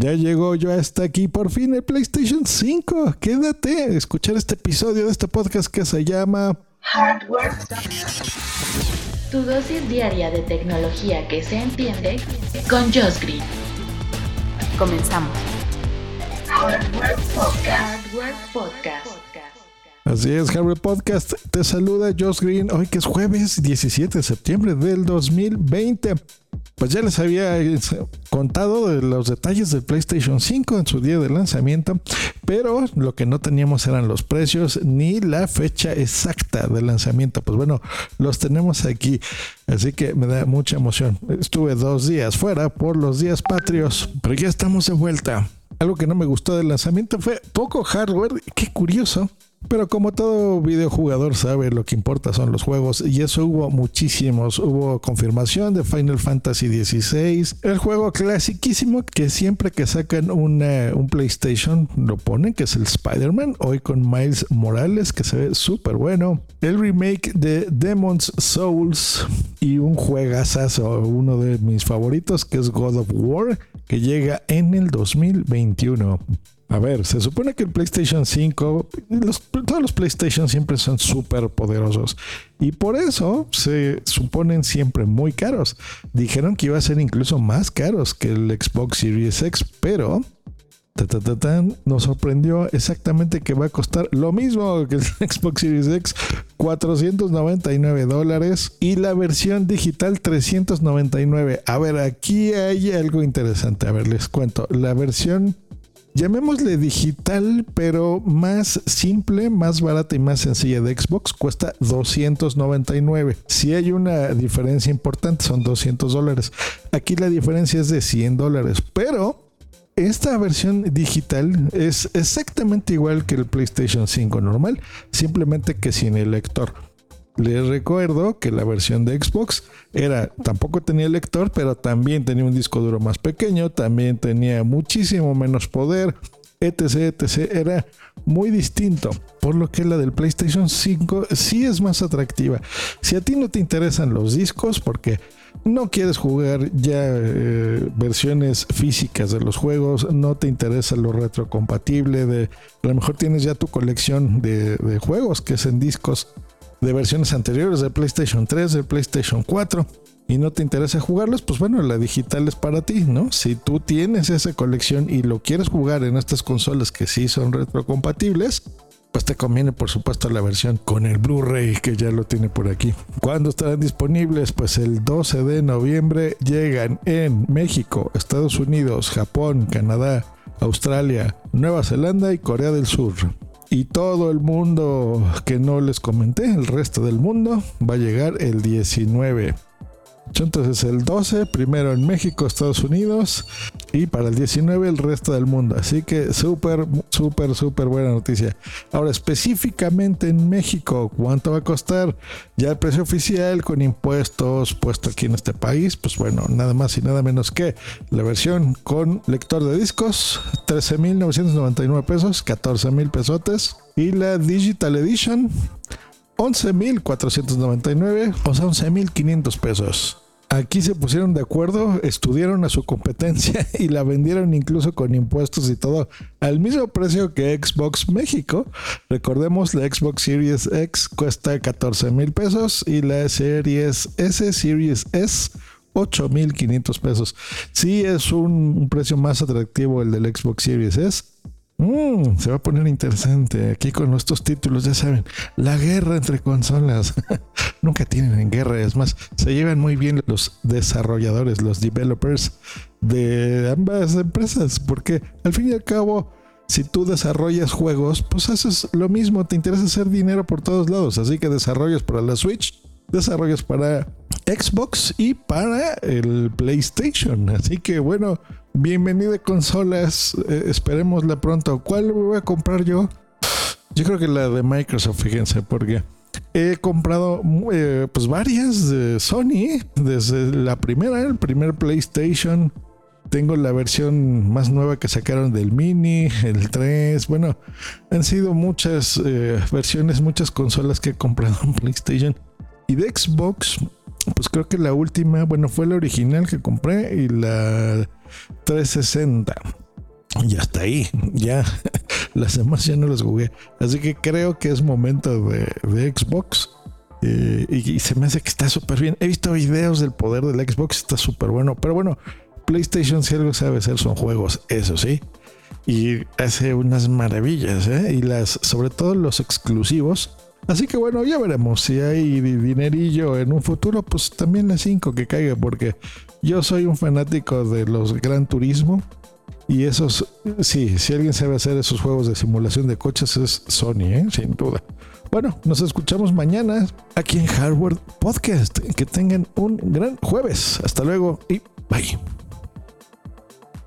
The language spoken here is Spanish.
Ya llegó, yo hasta aquí, por fin el PlayStation 5. Quédate a escuchar este episodio de este podcast que se llama Hardware. Tu dosis diaria de tecnología que se entiende con Josh Green. Comenzamos. Hardware Podcast. Hardware Podcast. Así es, Hardware Podcast. Te saluda Josh Green hoy que es jueves 17 de septiembre del 2020 pues ya les había contado de los detalles del PlayStation 5 en su día de lanzamiento, pero lo que no teníamos eran los precios ni la fecha exacta de lanzamiento. Pues bueno, los tenemos aquí, así que me da mucha emoción. Estuve dos días fuera por los días patrios, pero ya estamos de vuelta. Algo que no me gustó del lanzamiento fue poco hardware. Qué curioso pero como todo videojugador sabe, lo que importa son los juegos y eso hubo muchísimos. Hubo confirmación de Final Fantasy XVI, el juego clasiquísimo que siempre que sacan un PlayStation lo ponen, que es el Spider-Man, hoy con Miles Morales, que se ve súper bueno. El remake de Demon's Souls y un juegazazo, uno de mis favoritos, que es God of War, que llega en el 2021. A ver, se supone que el PlayStation 5, todos los PlayStation siempre son súper poderosos y por eso se suponen siempre muy caros. Dijeron que iba a ser incluso más caros que el Xbox Series X, pero nos sorprendió exactamente que va a costar lo mismo que el Xbox Series X, 499 dólares y la versión digital 399. A ver, aquí hay algo interesante. A ver, les cuento. La versión llamémosle digital, pero más simple, más barata y más sencilla de Xbox, cuesta 299. Si hay una diferencia importante, son 200 dólares. Aquí la diferencia es de 100 dólares, pero esta versión digital es exactamente igual que el PlayStation 5 normal, simplemente que sin el lector. Les recuerdo que la versión de Xbox era, tampoco tenía lector, pero también tenía un disco duro más pequeño, también tenía muchísimo menos poder, etc, etc. Era muy distinto, por lo que la del PlayStation 5 sí es más atractiva. Si a ti no te interesan los discos, porque no quieres jugar ya eh, versiones físicas de los juegos, no te interesa lo retrocompatible, de, a lo mejor tienes ya tu colección de, de juegos que es en discos de versiones anteriores de PlayStation 3, de PlayStation 4 y no te interesa jugarlos, pues bueno, la digital es para ti, ¿no? Si tú tienes esa colección y lo quieres jugar en estas consolas que sí son retrocompatibles, pues te conviene por supuesto la versión con el Blu-ray que ya lo tiene por aquí. ¿Cuándo estarán disponibles? Pues el 12 de noviembre llegan en México, Estados Unidos, Japón, Canadá, Australia, Nueva Zelanda y Corea del Sur y todo el mundo que no les comenté, el resto del mundo, va a llegar el 19. Entonces el 12, primero en México, Estados Unidos y para el 19 el resto del mundo. Así que súper, súper, súper buena noticia. Ahora específicamente en México, ¿cuánto va a costar? Ya el precio oficial con impuestos puesto aquí en este país, pues bueno, nada más y nada menos que la versión con lector de discos, 13.999 pesos, 14.000 pesotes. Y la Digital Edition, 11.499, o sea, 11.500 pesos. Aquí se pusieron de acuerdo, estudiaron a su competencia y la vendieron incluso con impuestos y todo al mismo precio que Xbox México. Recordemos, la Xbox Series X cuesta 14 mil pesos y la Series S, Series S, 8.500 pesos. Sí es un, precio más atractivo el del Xbox Series S, Mm, se va a poner interesante aquí con nuestros títulos, ya saben, la guerra entre consolas. Nunca tienen en guerra, es más, se llevan muy bien los desarrolladores, los developers de ambas empresas, porque al fin y al cabo, si tú desarrollas juegos, pues haces lo mismo, te interesa hacer dinero por todos lados, así que desarrollos para la Switch, desarrollos para Xbox y para el PlayStation. Así que bueno, bienvenida consolas. Eh, esperemosla pronto. ¿Cuál voy a comprar yo? Yo creo que la de Microsoft, fíjense, porque he comprado eh, pues varias de Sony. Desde la primera, el primer PlayStation. Tengo la versión más nueva que sacaron del Mini, el 3. Bueno, han sido muchas eh, versiones, muchas consolas que he comprado en PlayStation. Y de Xbox, pues creo que la última, bueno, fue la original que compré y la 360. Y hasta ahí, ya las demás ya no las jugué. Así que creo que es momento de, Xbox. Eh, y, se me hace que está súper bien. He visto videos del poder del Xbox, está súper bueno. Pero bueno, PlayStation si algo sabe hacer son juegos, eso sí. Y hace unas maravillas, ¿eh? Y las, sobre todo los exclusivos. Así que bueno, ya veremos si hay dinerillo en un futuro, pues también la 5 que caiga, porque yo soy un fanático de los Gran Turismo y esos, sí, si alguien sabe hacer esos juegos de simulación de coches es Sony, ¿eh? sin duda. Bueno, nos escuchamos mañana aquí en Hardware Podcast. Que tengan un gran jueves. Hasta luego y bye.